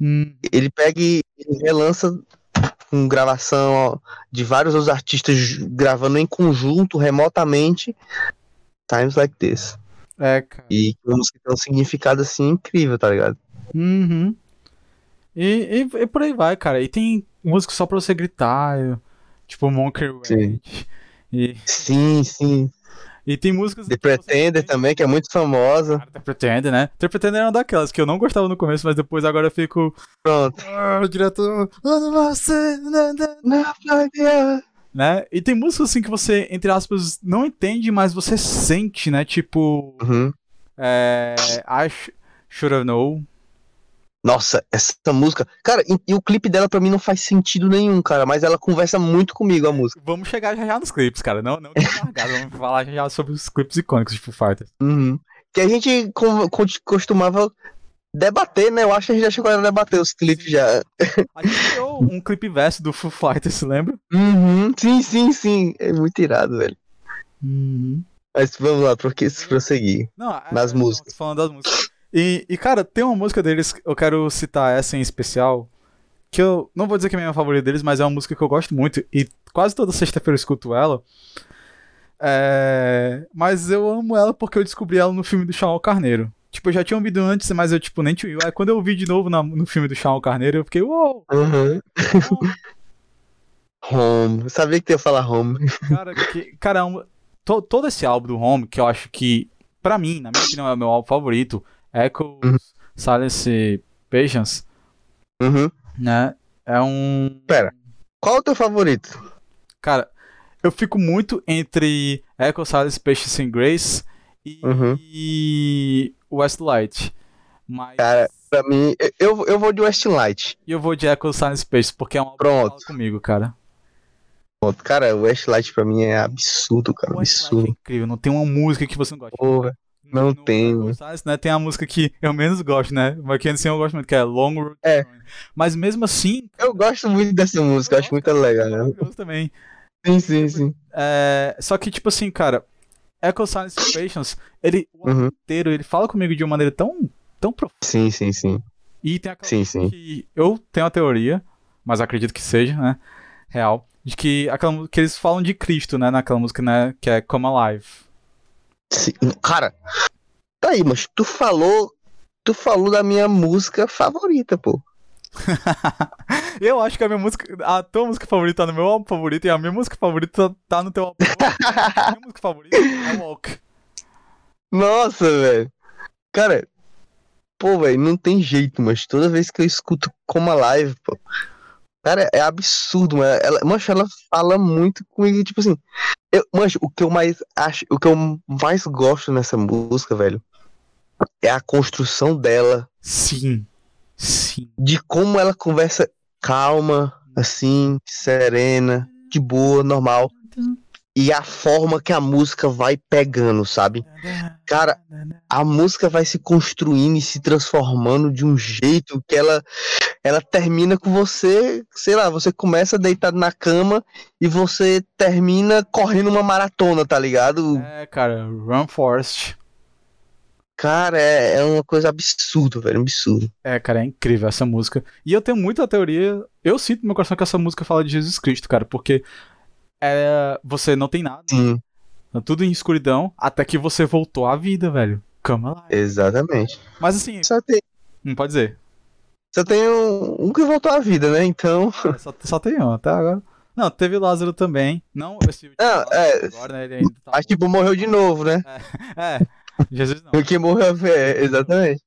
Hum, ele pega e relança com gravação ó, de vários outros artistas gravando em conjunto, remotamente, Times Like This. é, cara. E uma música tem um significado assim incrível, tá ligado? Uhum. E, e, e por aí vai, cara. E tem música só pra você gritar, tipo Monkey. Ranch. E, Sim, sim. E tem músicas The Pretender também, que é muito famosa. Cara, The Pretender, né? The Pretender era uma daquelas que eu não gostava no começo, mas depois agora eu fico. Pronto. "Ah, direto. "Onde você, né, né?" Né? E tem músicas assim que você, entre aspas, não entende, mas você sente, né? Tipo. Uhum. É. I sh- should have known. Nossa, essa música. Cara, e, e o clipe dela pra mim não faz sentido nenhum, cara. Mas ela conversa muito comigo, a música. Vamos chegar já já nos clipes, cara. Não, não largado. Vamos falar já já sobre os clipes icônicos de Foo Fighters. Uhum. Que a gente com- com- costumava debater, né? Eu acho que a gente já chegou a debater os clipes já. [laughs] A gente criou um clipe verso do Foo Fighters, se lembra? Uhum. Sim, sim, sim. É muito irado, velho. Mas vamos lá, porque se prosseguir. Não, é- Nas é, músicas. Falando das músicas. E, e, cara, tem uma música deles, eu quero citar essa em especial, que eu não vou dizer que é a minha favorita deles, mas é uma música que eu gosto muito, e quase toda sexta-feira eu escuto ela. É, Mas eu amo ela porque eu descobri ela no filme do Shawn Carneiro. Tipo, eu já tinha ouvido antes, mas eu, tipo, nem tinha. Aí quando eu ouvi de novo na- no filme do Shawn Carneiro, eu fiquei, uou! Uhum. uou, [laughs] Home. Eu sabia que ia falar home. Cara, que, caramba, to- todo esse álbum do Home, que eu acho que, pra mim, na minha opinião, é o meu álbum favorito, Echoes, Uhum. Silence e Patience, Uhum. né? É um. Pera. Qual o teu favorito? Cara, eu fico muito entre Echo, Silence, Patience and Grace e, Uhum. e Westlight. Mas Cara, Pra mim, eu, eu vou de Westlight. eu vou de Echo, Silence, Patience, porque é um que Pronto. fala comigo, cara. Pronto, Cara, o Westlight pra mim é absurdo, cara. Westlight é Absurdo. incrível, não tem uma música que você não gosta. Porra. Não No- no tem, Echo né? Né, tem a música que eu menos gosto, né? Mas que assim eu gosto muito, que é Long Road É. Mas mesmo assim. Eu gosto muito dessa música, eu acho muito legal, né? Maravilhoso também. Sim, sim, sim. É, só que, tipo assim, cara, Echo Silence Patience, ele, Uhum. inteiro, ele fala comigo de uma maneira tão, tão profunda. Sim, sim, sim. E tem aquela Sim, sim. que eu tenho a teoria, mas acredito que seja, né? Real. De que, aquela, que eles falam de Cristo, né? Naquela música, né? Que é Come Alive. Sim. Cara, tá aí, mas tu falou. Tu falou da minha música favorita, pô. [laughs] eu acho que a minha música. A tua música favorita tá no meu álbum favorito e a minha música favorita tá no teu álbum favorito. [laughs] a minha música favorita é Walk. Nossa, velho. Cara, pô, velho, não tem jeito, mas toda vez que eu escuto como a live, pô. Cara, é absurdo, mano. Ela, mancha, ela fala muito comigo, tipo assim. Eu, mancha, o que eu mais acho, o que eu mais gosto nessa música, velho, é a construção dela, Sim. Sim. de como ela conversa calma, assim, serena, de boa, normal. E a forma que a música vai pegando, sabe? Cara, a música vai se construindo e se transformando de um jeito que ela ela termina com você, sei lá, você começa deitado na cama e você termina correndo uma maratona, tá ligado? É, cara, Run Forest. Cara, é, é uma coisa absurda, velho, absurdo. É, cara, é incrível essa música. E eu tenho muita teoria. Eu sinto no meu coração que essa música fala de Jesus Cristo, cara, porque é, você não tem nada. Sim, Tá tudo em escuridão, até que você voltou à vida, velho. Cama lá. exatamente. Mas assim, Só tem, não pode dizer. só tem um, um que voltou à vida, né? Então. [laughs] É, só, só tem um, até agora. Não, teve Lázaro também. Não esse último Não, é. agora, né? Ele ainda tá. Mas, tipo, morreu de novo, né? É, Jesus não. O que morreu, é, exatamente.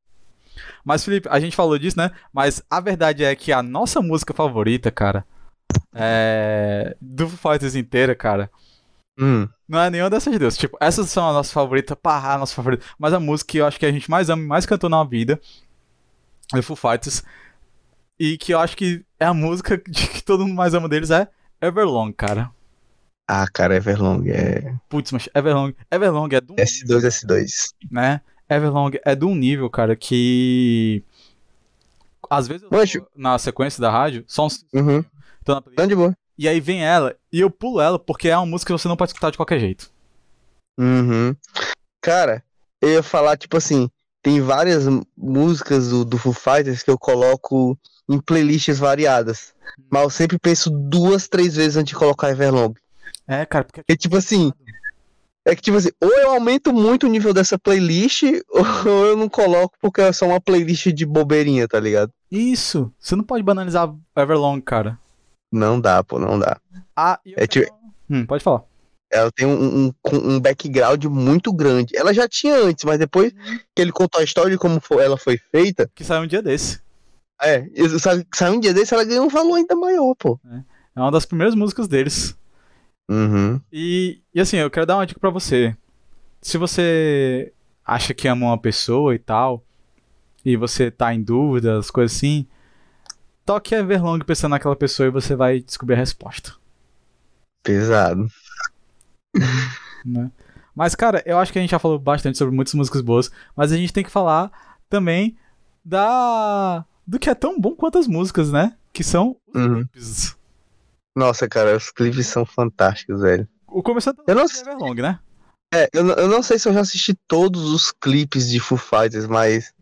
Mas, Felipe, a gente falou disso, né? Mas a verdade é que a nossa música favorita, cara, é. Do Foo Fighters inteira, cara, Hum, não é nenhuma dessas duas. Tipo, essas são a nossa favorita, pá, a nossa favorita. Mas a música que eu acho que a gente mais ama e mais cantou na vida é Foo Fighters. E que eu acho que é a música [laughs] de que todo mundo mais ama deles é Everlong, cara. Ah, cara, Everlong é. Putz, mas Everlong, Everlong é do S2, S2. né? Everlong é de um nível, cara, que. Às vezes eu tô Mancho. na sequência da rádio, só uns. Uhum. Tô na playlist, Então, de boa. e aí vem ela, e eu pulo ela porque é uma música que você não pode escutar de qualquer jeito. Uhum. Cara, eu ia falar, tipo assim, tem várias músicas do, do Foo Fighters que eu coloco em playlists variadas. Mas eu sempre penso duas, três vezes antes de colocar Everlong. É, cara, porque. É tipo assim, é que tipo assim, ou eu aumento muito o nível dessa playlist, [laughs] ou eu não coloco porque é só uma playlist de bobeirinha, tá ligado? Isso! Você não pode banalizar Everlong, cara. Não dá, pô, não dá. Ah, É tipo- Hum, pode falar. Ela tem um, um, um background muito grande. Ela já tinha antes, mas depois que ele contou a história de como fo- ela foi feita, Que saiu um dia desse. É, saiu um dia desse, ela ganhou um valor ainda maior, pô. É uma das primeiras músicas deles. Uhum. E, e assim, eu quero dar uma dica pra você. Se você acha que ama uma pessoa e tal, e você tá em dúvida, as coisas assim, toque Everlong pensando naquela pessoa e você vai descobrir a resposta. Pesado. né? Mas, cara, eu acho que a gente já falou bastante sobre muitas músicas boas, mas a gente tem que falar também da. do que é tão bom quanto as músicas, né? Que são os Uhum. clipes. Nossa, cara, os clipes são fantásticos, velho. O começo Eu não Everlong, né? É, eu, não- eu não sei se eu já assisti todos os clipes de Foo Fighters, mas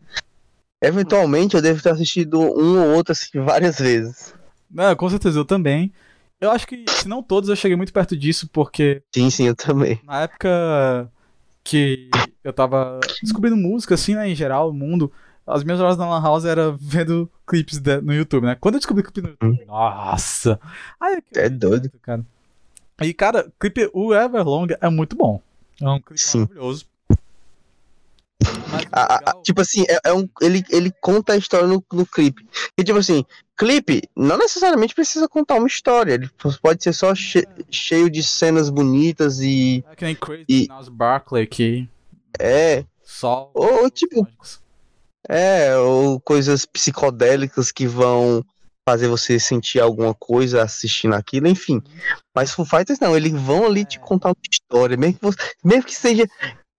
eventualmente eu devo ter assistido um ou outro assim [laughs] várias vezes. Não, com certeza, eu também. Eu acho que, se não todos, eu cheguei muito perto disso, porque Sim, sim, eu também. na época que eu tava descobrindo música, assim, né, em geral, o mundo, as minhas horas na Lan House era vendo clipes da- no YouTube, né? Quando eu descobri clipe no YouTube, nossa! Ai, É doido. cara. E, cara, clipe, o Everlong é muito bom. É um clipe Sim. maravilhoso. A- a- tipo assim, é, é um, ele, ele conta a história no, no clipe. E tipo assim, clipe não necessariamente precisa contar uma história. Ele pode ser só che- cheio de cenas bonitas e. é que nem Crazy e- Nas Barkley, que É, só. Ou, tipo, É, ou coisas psicodélicas que vão fazer você sentir alguma coisa assistindo aquilo, enfim. Mas Foo Fighters não, eles vão ali te contar uma história, mesmo que, você, mesmo que seja.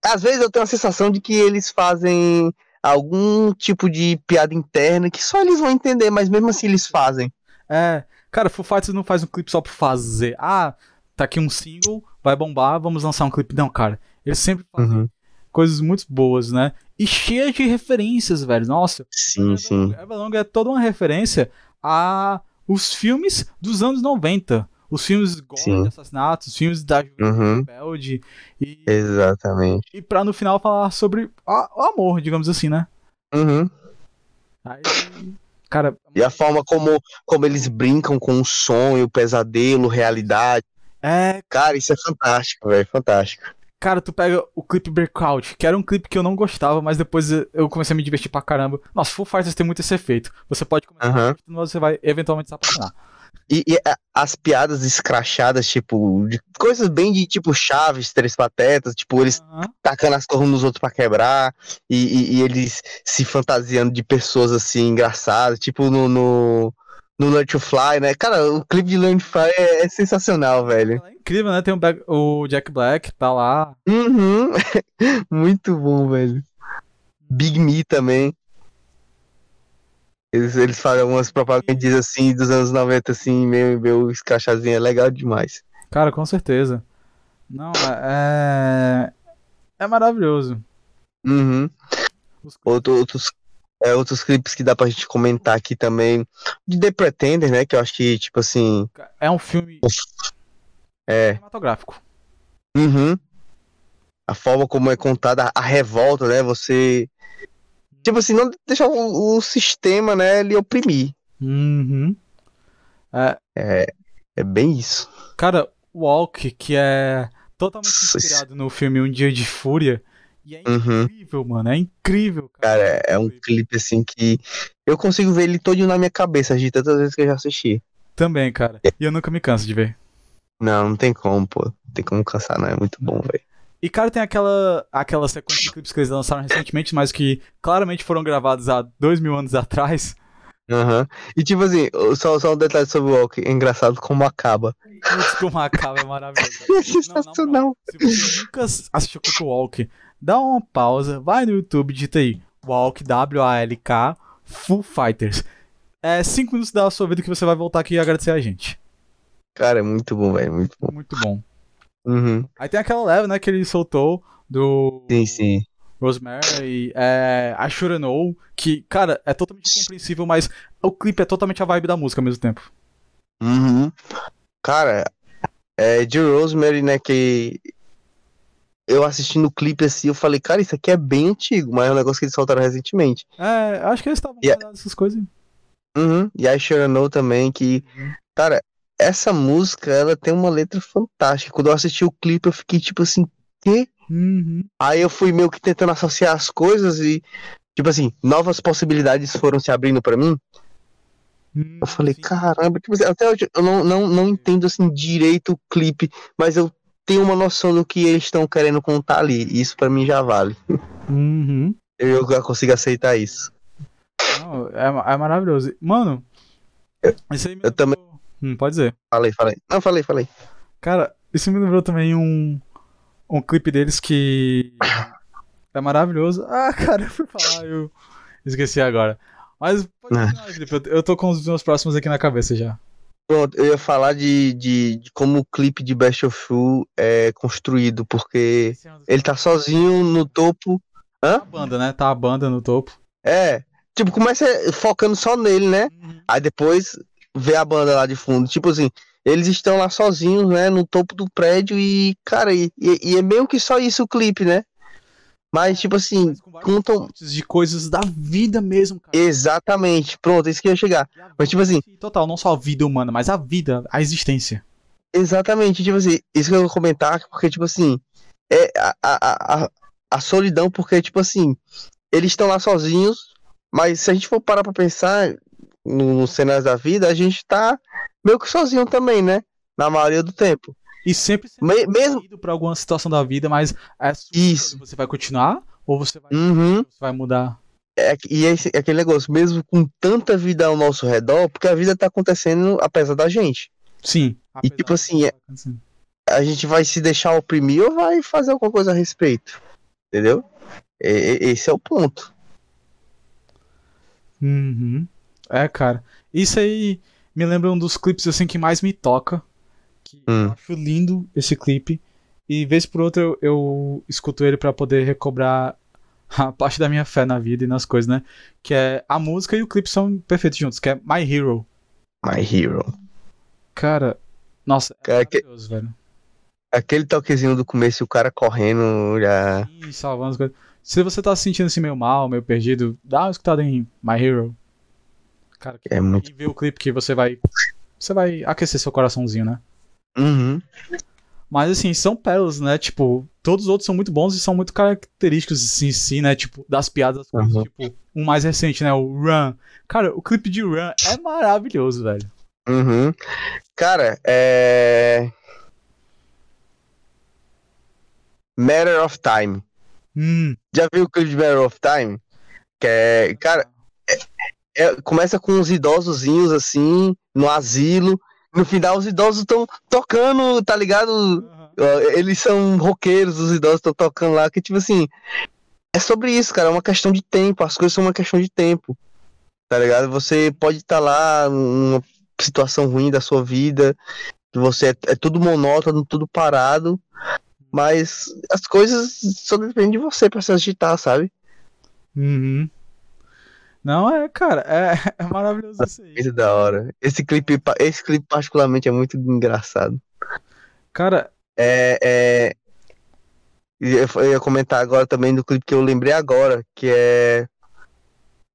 Às vezes eu tenho a sensação de que eles fazem algum tipo de piada interna que só eles vão entender, mas mesmo assim eles fazem. É, cara, Foo Fighters não faz um clipe só por fazer. Ah, tá aqui um single, vai bombar, vamos lançar um clipe. Não, cara. Eles sempre fazem Uhum. coisas muito boas, né? E cheias de referências, velho. Nossa, Sim, sim. Everlong é toda uma referência a os filmes dos anos 90. Os filmes gore de assassinatos, os filmes da Juventude Uhum. Rebelde. E, Exatamente. e pra no final falar sobre a- o amor, digamos assim, né? Uhum. Aí, cara, E a forma como, como eles brincam com o sonho, o pesadelo, realidade. é, Cara, isso é fantástico, velho. Fantástico. Cara, tu pega o clipe Breakout, que era um clipe que eu não gostava, mas depois eu comecei a me divertir pra caramba. Nossa, Full Fighters tem muito esse efeito. Você pode começar gostando, mas você vai eventualmente se apaixonar. E, e as piadas escrachadas, tipo, de coisas bem de tipo Chaves, Três Patetas, tipo, eles Aham. tacando as coisas nos outros pra quebrar, e, e- e eles se fantasiando de pessoas assim engraçadas, tipo no, no, no Learn to Fly, né? Cara, o clipe de Learn to Fly é, é sensacional, velho. É incrível, né? Tem o, Black- o Jack Black, tá lá. Uhum. [laughs] Muito bom, velho. Big Me também. Eles, eles falam umas propagandas assim dos anos 90, assim, meio, meio escrachazinho, é legal demais. Cara, com certeza. Não, é. É maravilhoso. Uhum. Os- Outro- outros, é, outros clipes que dá pra gente comentar aqui também. De The Pretender, né? Que eu acho que, tipo assim. É um filme É. cinematográfico. Uhum. A forma como é contada, a revolta, né? Você. Tipo assim, não deixar o, o sistema, né, lhe oprimir. Uhum. É bem isso. Cara, Walk, que é totalmente inspirado no filme Um Dia de Fúria. E é Uhum. incrível, mano. É incrível, Cara, cara. é um clipe assim que eu consigo ver ele todo na minha cabeça, de tantas vezes que eu já assisti. Também, cara. E eu nunca me canso de ver. Não, não tem como, pô. Não tem como cansar, não. É muito bom, velho. E, cara, tem aquela, aquela sequência de clipes que eles lançaram recentemente, mas que claramente foram gravados há dois mil anos atrás. Aham. E tipo assim, só, só um detalhe sobre o Walk. É engraçado como acaba. Putz, como acaba, é maravilhoso. [laughs] É Não, na moral, sensacional. Se você nunca assistiu Clip Walk, dá uma pausa, vai no YouTube, digita aí Walk, W-A-L-K, Full Fighters. É cinco minutos da sua vida que você vai voltar aqui e agradecer a gente. Cara, é muito bom, velho. Muito bom. Muito bom. Uhum. Aí tem aquela leva, né, que ele soltou do Sim, sim. Rosemary, é, I Shoulda Know, que, cara, é totalmente compreensível, mas o clipe é totalmente a vibe da música ao mesmo tempo. Uhum. Cara, é de Rosemary, né, que eu assistindo o clipe assim, eu falei, cara, isso aqui é bem antigo, mas é um negócio que eles soltaram recentemente. É, acho que eles estavam a- guardados essas coisas. Uhum. E I Should Know também, que, cara, essa música, ela tem uma letra fantástica. Quando eu assisti o clipe, eu fiquei tipo assim, quê? Uhum. Aí eu fui meio que tentando associar as coisas e, tipo assim, novas possibilidades foram se abrindo pra mim. Eu falei, caramba, tipo assim, até hoje eu não, não, não entendo assim direito o clipe, mas eu tenho uma noção do que eles estão querendo contar ali. E isso pra mim já vale. Uhum. Eu já consigo aceitar isso. Não, é, é maravilhoso. Mano, me eu também- lembrou- Hum, pode dizer. Falei, falei. Não, falei, falei. Cara, isso me lembrou também um, um clipe deles que é maravilhoso. Ah, [laughs] cara, eu fui falar, eu esqueci agora. Mas pode continuar, Felipe. Eu, tô com os meus próximos aqui na cabeça já. Pronto, eu ia falar de, de, de como o clipe de Best of You é construído, porque ele tá sozinho no topo. Tá a banda, né? Tá a banda no topo. É, tipo, começa focando só nele, né? Aí depois vê a banda lá de fundo. Tipo assim, eles estão lá sozinhos, né? No topo do prédio e, cara, e, e- é meio que só isso o clipe, né? Mas, tipo assim, Mas com contam. de coisas da vida mesmo, cara. Exatamente, pronto, é isso que eu ia chegar. Mas, tipo assim- Total, não só a vida humana, mas a vida, a existência. Exatamente, tipo assim, isso que eu vou comentar, porque, tipo assim, é a, a, a, a solidão, porque, tipo assim, eles estão lá sozinhos, mas se a gente for parar pra pensar no- nos cenários da vida, a gente tá meio que sozinho também, né? Na maioria do tempo. E sempre Me- mesmo- pra alguma situação da vida, mas é Isso. Você vai continuar ou você vai, Uhum. você vai mudar? É, e é esse- é aquele negócio, mesmo com tanta vida ao nosso redor, porque a vida tá acontecendo apesar da gente. Sim. E, tipo assim, não é-. A gente vai se deixar oprimir ou vai fazer alguma coisa a respeito. Entendeu? E- esse é o ponto. Uhum. É, cara. Isso aí me lembra um dos clipes assim que mais me toca. Que Hum. eu acho lindo esse clipe. E vez por outra eu, eu escuto ele pra poder recobrar [laughs] a parte da minha fé na vida e nas coisas, né? Que é a música e o clipe são perfeitos juntos, que é My Hero. My Hero. Cara, nossa, é Cara, que- maravilhoso, velho. Aquele toquezinho do começo e o cara correndo já. Sim, salvando as coisas. Se você tá se sentindo assim meio mal, meio perdido, dá uma escutada em My Hero. Cara, É muito. e vê o clipe que você vai. Você vai aquecer seu coraçãozinho, né? Uhum. Mas assim, são pérolas, né? Tipo, todos os outros são muito bons e são muito característicos assim, em si, né? Tipo, das piadas, Uhum. tipo, um mais recente, né? O Run. Cara, o clipe de Run é maravilhoso, velho. Uhum. Cara, é. Matter of Time. Hum. Já viu o clipe de Matter of Time? Que é. Cara, é- começa com uns idosozinhos assim, no asilo. No final, os idosos estão tocando, tá ligado? Ó, Eles são roqueiros, os idosos estão tocando lá, que tipo assim. É sobre isso, cara. É uma questão de tempo. As coisas são uma questão de tempo. Tá ligado? Você pode estar lá numa situação ruim da sua vida, que você é, é tudo monótono, tudo parado, mas as coisas só dependem de você pra se agitar, sabe? Uhum. Não, é, cara, é, [laughs] é maravilhoso isso aí. Muito da hora. Esse clipe, esse clipe particularmente é muito engraçado. Cara, É, é... Eu ia comentar agora também do clipe que eu lembrei agora, que é,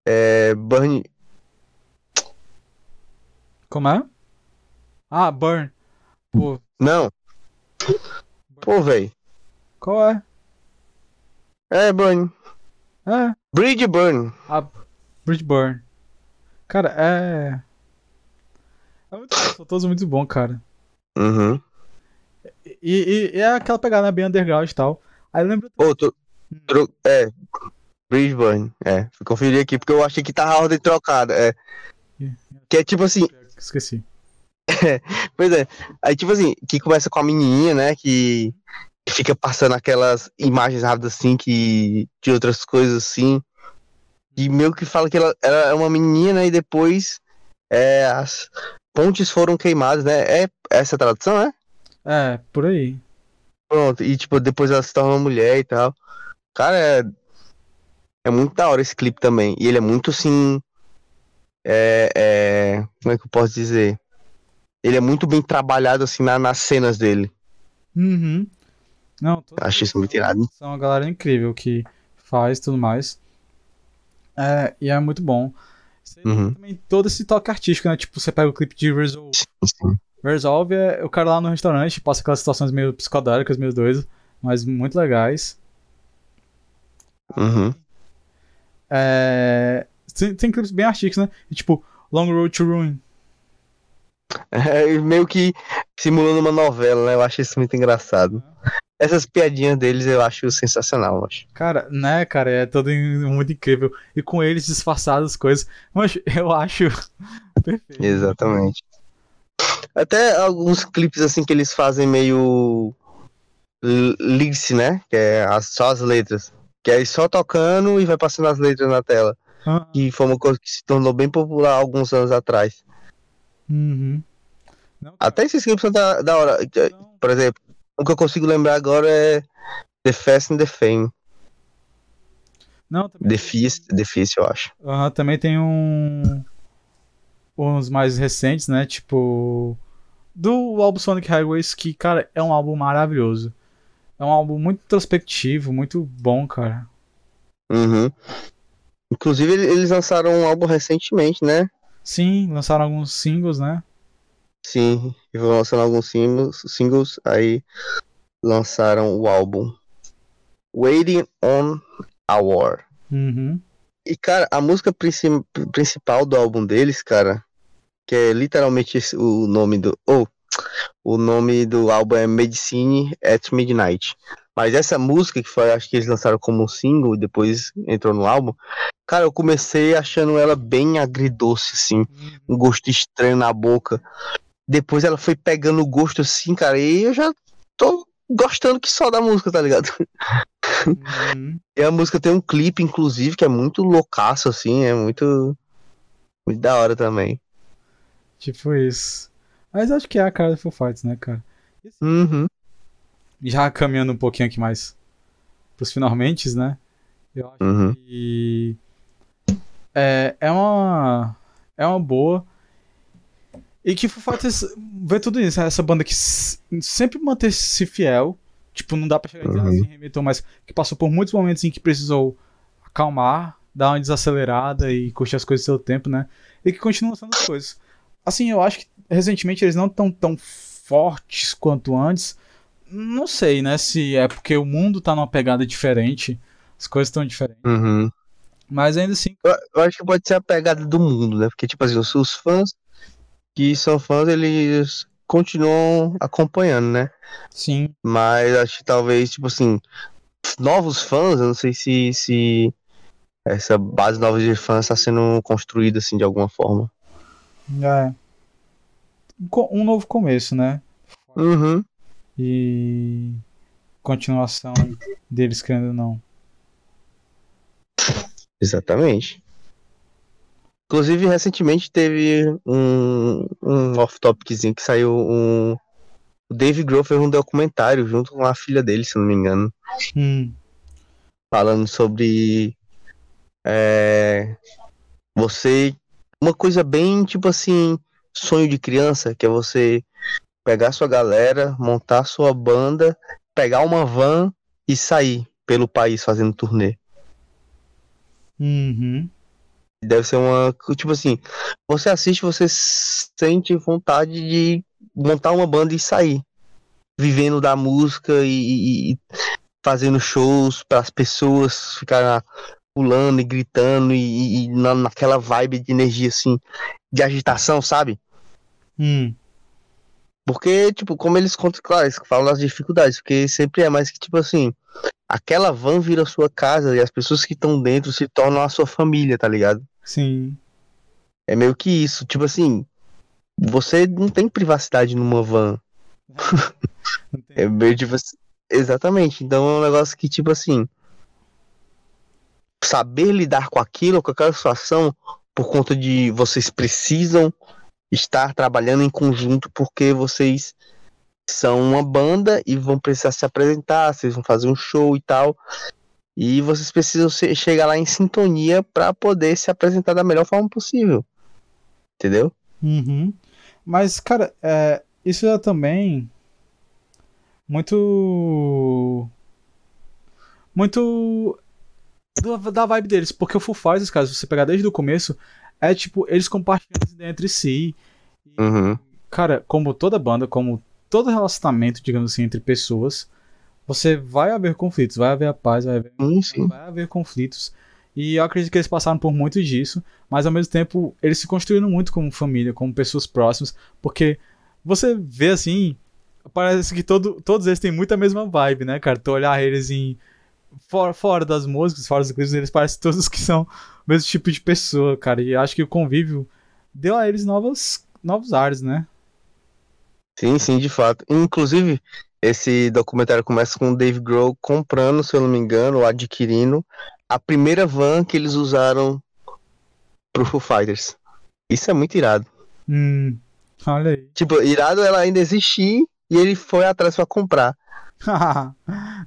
é Burn. como é? Ah, Burn. Pô, Não, pô, velho. qual é? É Burn. É, Bridge Burn. a Bridge Burn. Cara, é. É muito bom, são todos muito bons, cara. Uhum. E, e- e é aquela pegada né, bem underground e tal. Aí lembra. Ô, tu, tro- é. Burn. É. Fui conferir aqui porque eu achei que tava a ordem trocada. É. Que é tipo assim, Esqueci. [laughs] Pois é. Aí, tipo assim, que começa com a menininha, né? Que, que fica passando aquelas imagens rápidas assim, que de outras coisas assim. E meio que fala que ela, ela é uma menininha, né? E depois é, as pontes foram queimadas, né? É essa a tradução, né? É, por aí. Pronto. E, tipo, depois ela se torna uma mulher e tal. Cara, é, é muito da hora esse clipe também. E ele é muito assim. É, é, como é que eu posso dizer? Ele é muito bem trabalhado assim na- nas cenas dele. Uhum. Não, Acho isso muito irado. São uma galera incrível que faz e tudo mais. É, e é muito bom. Você tem Uhum. também todo esse toque artístico, né? Tipo, você pega o clipe de Resolve. Resolve é o cara lá no restaurante, passa aquelas situações meio psicodélicas, meio doidas, mas muito legais. Uhum. É, tem, tem clipes bem artísticos, né? E, tipo, Long Road to Ruin. É meio que simulando uma novela, né? Eu acho isso muito engraçado. Essas piadinhas deles eu acho sensacional, acho. Cara, né, cara, é todo muito incrível. E com eles disfarçados as coisas. Mas eu acho [laughs] perfeito. Exatamente. Até alguns clipes assim que eles fazem meio l- lyrics, né? Que é as- só as letras. Que é só tocando e vai passando as letras na tela. Ah, Que foi uma coisa que se tornou bem popular alguns anos atrás. uhum. Não, Até esses clipes são da, da hora. não. Por exemplo, o que eu consigo lembrar agora é The Fast and the Fame. Não, também, The Feast, The Feast, eu acho. Aham, também tem um. Uns mais recentes, né? Tipo. Do álbum Sonic Highways, que, cara, é um álbum maravilhoso. É um álbum muito introspectivo, muito bom, cara. Uhum. Inclusive, ele- eles lançaram um álbum recentemente, né? Sim, lançaram alguns singles, né? Sim, e vão lançando alguns singles, singles, aí lançaram o álbum Waiting on a War. Uhum. E, cara, a música princi- principal do álbum deles, cara, que é literalmente o nome do. Ou, o nome do álbum é Medicine at Midnight. Mas essa música, que foi, acho que eles lançaram como um single e depois entrou no álbum, cara, eu comecei achando ela bem agridoce, assim, um gosto estranho na boca. Depois ela foi pegando o gosto assim, cara, e eu já tô gostando que só da música, tá ligado? Uhum. E a música tem um clipe, inclusive, que é muito loucaço, assim, é muito. Muito da hora também. Tipo isso. Mas acho que é a cara do Foo Fighters, né, cara? Uhum. Já caminhando um pouquinho aqui mais pros finalmente, né? Eu acho Uhum. que é, é uma é uma boa e que Foo Fighters vê tudo isso, né? essa banda que sempre manteve-se fiel, tipo, não dá pra chegar e dizer Uhum. assim, mas que passou por muitos momentos em que precisou acalmar, dar uma desacelerada e curtir as coisas do seu tempo, né? E que continua lançando as coisas. Assim, eu acho que recentemente eles não estão tão fortes quanto antes, não sei, né? Se é porque o mundo tá numa pegada diferente, as coisas estão diferentes. Uhum. Mas ainda assim, Eu, eu acho que pode ser a pegada do mundo, né? Porque, tipo assim, os, os fãs que são fãs, eles continuam acompanhando, né? sim. Mas acho que talvez, tipo assim, novos fãs, eu não sei se, se essa base nova de fãs está sendo construída, assim, de alguma forma. É. Um novo começo, né? Uhum. E continuação deles, querendo ou não. Exatamente. Inclusive, recentemente teve um, um off-topiczinho que saiu um. O Dave Grohl fez um documentário junto com a filha dele, se não me engano. Hum. Falando sobre. É, você. Uma coisa bem tipo assim. Sonho de criança, que é você pegar sua galera, montar sua banda, pegar uma van e sair pelo país fazendo turnê. Uhum. Deve ser uma. Tipo assim, você assiste, você sente vontade de montar uma banda e sair. Vivendo da música e, e fazendo shows para as pessoas ficarem pulando e gritando e, e na, naquela vibe de energia assim, de agitação, sabe? Hum. Porque, tipo, como eles contam, claro, eles falam das dificuldades, porque sempre é mais que, tipo assim, aquela van vira sua casa e as pessoas que estão dentro se tornam a sua família, tá ligado? Sim. É meio que isso, tipo assim, você não tem privacidade numa van. [laughs] é meio tipo assim, exatamente. Então é um negócio que, tipo assim, saber lidar com aquilo, com aquela situação, por conta de vocês precisam estar trabalhando em conjunto porque vocês são uma banda e vão precisar se apresentar, vocês vão fazer um show e tal. E vocês precisam chegar lá em sintonia para poder se apresentar da melhor forma possível. Entendeu? Uhum. Mas, cara, é, isso é também muito. Muito. Da vibe deles. Porque o Foo Fighters, cara, se você pegar desde o começo, é tipo, eles compartilham entre si. E, uhum. Cara, como toda banda, como todo relacionamento, digamos assim, entre pessoas, você vai haver conflitos, vai haver a paz, vai haver, sim, sim. vai haver conflitos. E eu acredito que eles passaram por muito disso, mas ao mesmo tempo eles se construíram muito como família, como pessoas próximas, porque você vê assim, parece que todo, todos eles têm muito a mesma vibe, né, cara? Tu olhar eles em. Fora, fora das músicas, fora dos clipes, eles parecem todos que são o mesmo tipo de pessoa, cara. E acho que o convívio deu a eles novas, novos ares, né? Sim, sim, de fato. Inclusive, esse documentário começa com o Dave Grohl comprando, se eu não me engano, ou adquirindo a primeira van que eles usaram pro Foo Fighters. Isso é muito irado. Hum, olha aí. Tipo, irado ela ainda existir e ele foi atrás para comprar. [laughs]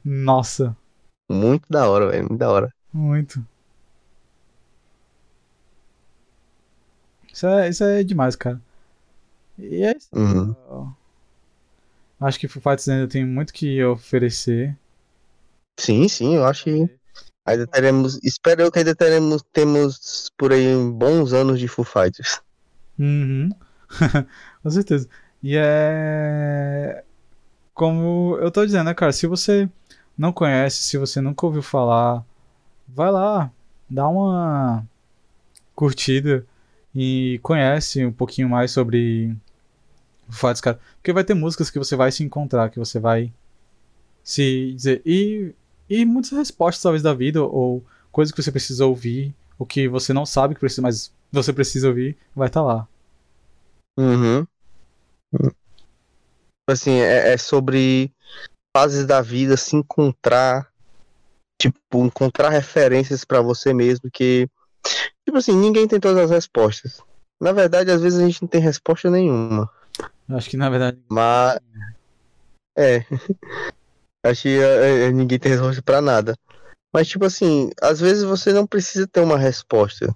Nossa. Muito da hora, velho. Muito da hora. Muito. Isso é, isso é demais, cara. E é isso. Uhum. Acho que Foo Fighters ainda tem muito que oferecer. Sim, sim, eu acho que ainda teremos. Espero que ainda teremos temos por aí bons anos de Foo Fighters. Uhum. [laughs] Com certeza. E é. Como eu tô dizendo, né, cara? Se você não conhece, se você nunca ouviu falar, vai lá, dá uma curtida e conhece um pouquinho mais sobre Fighters, cara. Porque vai ter músicas que você vai se encontrar, que você vai se dizer. E, e muitas respostas, talvez, da vida, ou coisas que você precisa ouvir, o que você não sabe que precisa, mas você precisa ouvir, vai estar tá lá. Uhum. Assim, é, é sobre fases da vida, se encontrar, tipo, encontrar referências para você mesmo que, tipo assim, ninguém tem todas as respostas. Na verdade, às vezes a gente não tem resposta nenhuma. Acho que na verdade. Mas. É. [laughs] Acho que é, é, ninguém tem resposta pra nada. Mas, tipo assim, às vezes você não precisa ter uma resposta.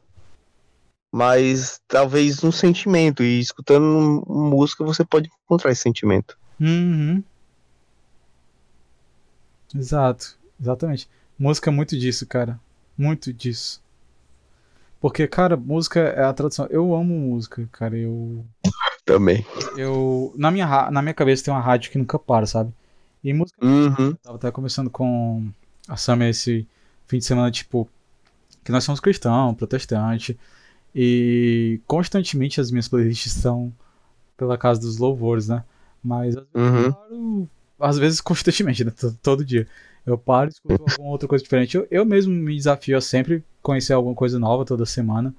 Mas talvez um sentimento. E escutando música você pode encontrar esse sentimento. Uhum. Exato. Exatamente. Música é muito disso, cara. Muito disso. Porque, cara, música é a tradução. Eu amo música, cara. Eu. Também. Eu. Na minha, na minha cabeça tem uma rádio que nunca para, sabe? E música. Uhum. Eu tava até conversando com a Samia esse fim de semana, tipo. Que nós somos cristãos, protestante. E constantemente as minhas playlists estão pela casa dos louvores, né? Mas às vezes, uhum. paro, às vezes [laughs] constantemente, né? Todo dia. Eu paro e escuto [laughs] alguma outra coisa diferente. Eu, eu mesmo me desafio a sempre conhecer alguma coisa nova toda semana.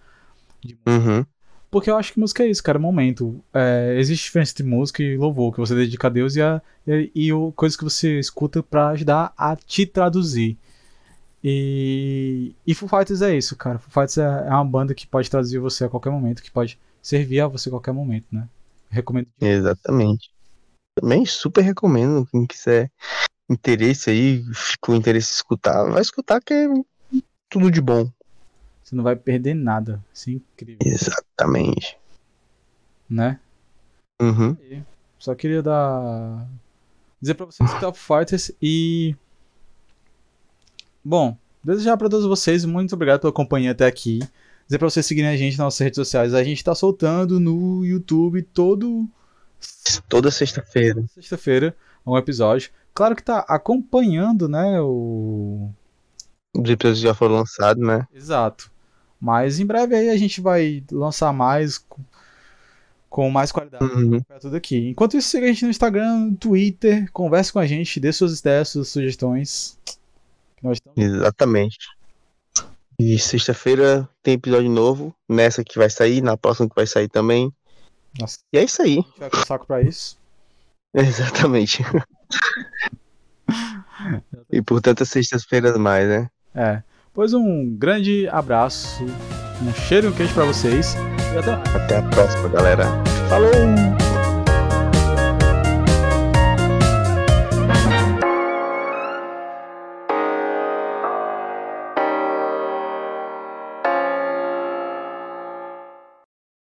Uhum. Porque eu acho que música é isso, cara, é momento. É, existe diferença entre música e louvor, que você dedica a Deus e, a, e, e coisas que você escuta para ajudar a te traduzir. E, E Foo Fighters é isso, cara. Foo Fighters é, é uma banda que pode traduzir você a qualquer momento, que pode servir a você a qualquer momento, né? Recomendo. Exatamente. Também super recomendo. Quem quiser interesse aí, ficou interesse em escutar, vai escutar que é tudo de bom. Você não vai perder nada. Isso é incrível. Exatamente. Né? Uhum. Só queria dar. Dizer pra vocês que Foo Fighters e. Bom, desejar pra todos vocês, muito obrigado pela companhia até aqui. Dizer pra vocês seguirem a gente nas nossas redes sociais. A gente tá soltando no YouTube todo. Toda sexta-feira. Sexta-feira, um episódio. Claro que tá acompanhando, né? O. Os episódios já foram lançados, né? Exato. Mas em breve aí a gente vai lançar mais com, mais qualidade Uhum. tudo aqui. Enquanto isso, siga a gente no Instagram, no Twitter, converse com a gente, dê suas ideias, suas sugestões. Que Nós estamos Exatamente. E sexta-feira tem episódio novo. Nessa que vai sair, na próxima que vai sair também. Nossa, E é isso aí. a vai com saco pra isso. [laughs] Exatamente. [laughs] e por tantas sextas-feiras mais, né? É. Pois um grande abraço, um cheiro e um queijo pra vocês. E até mais. Até a próxima, galera. Falou!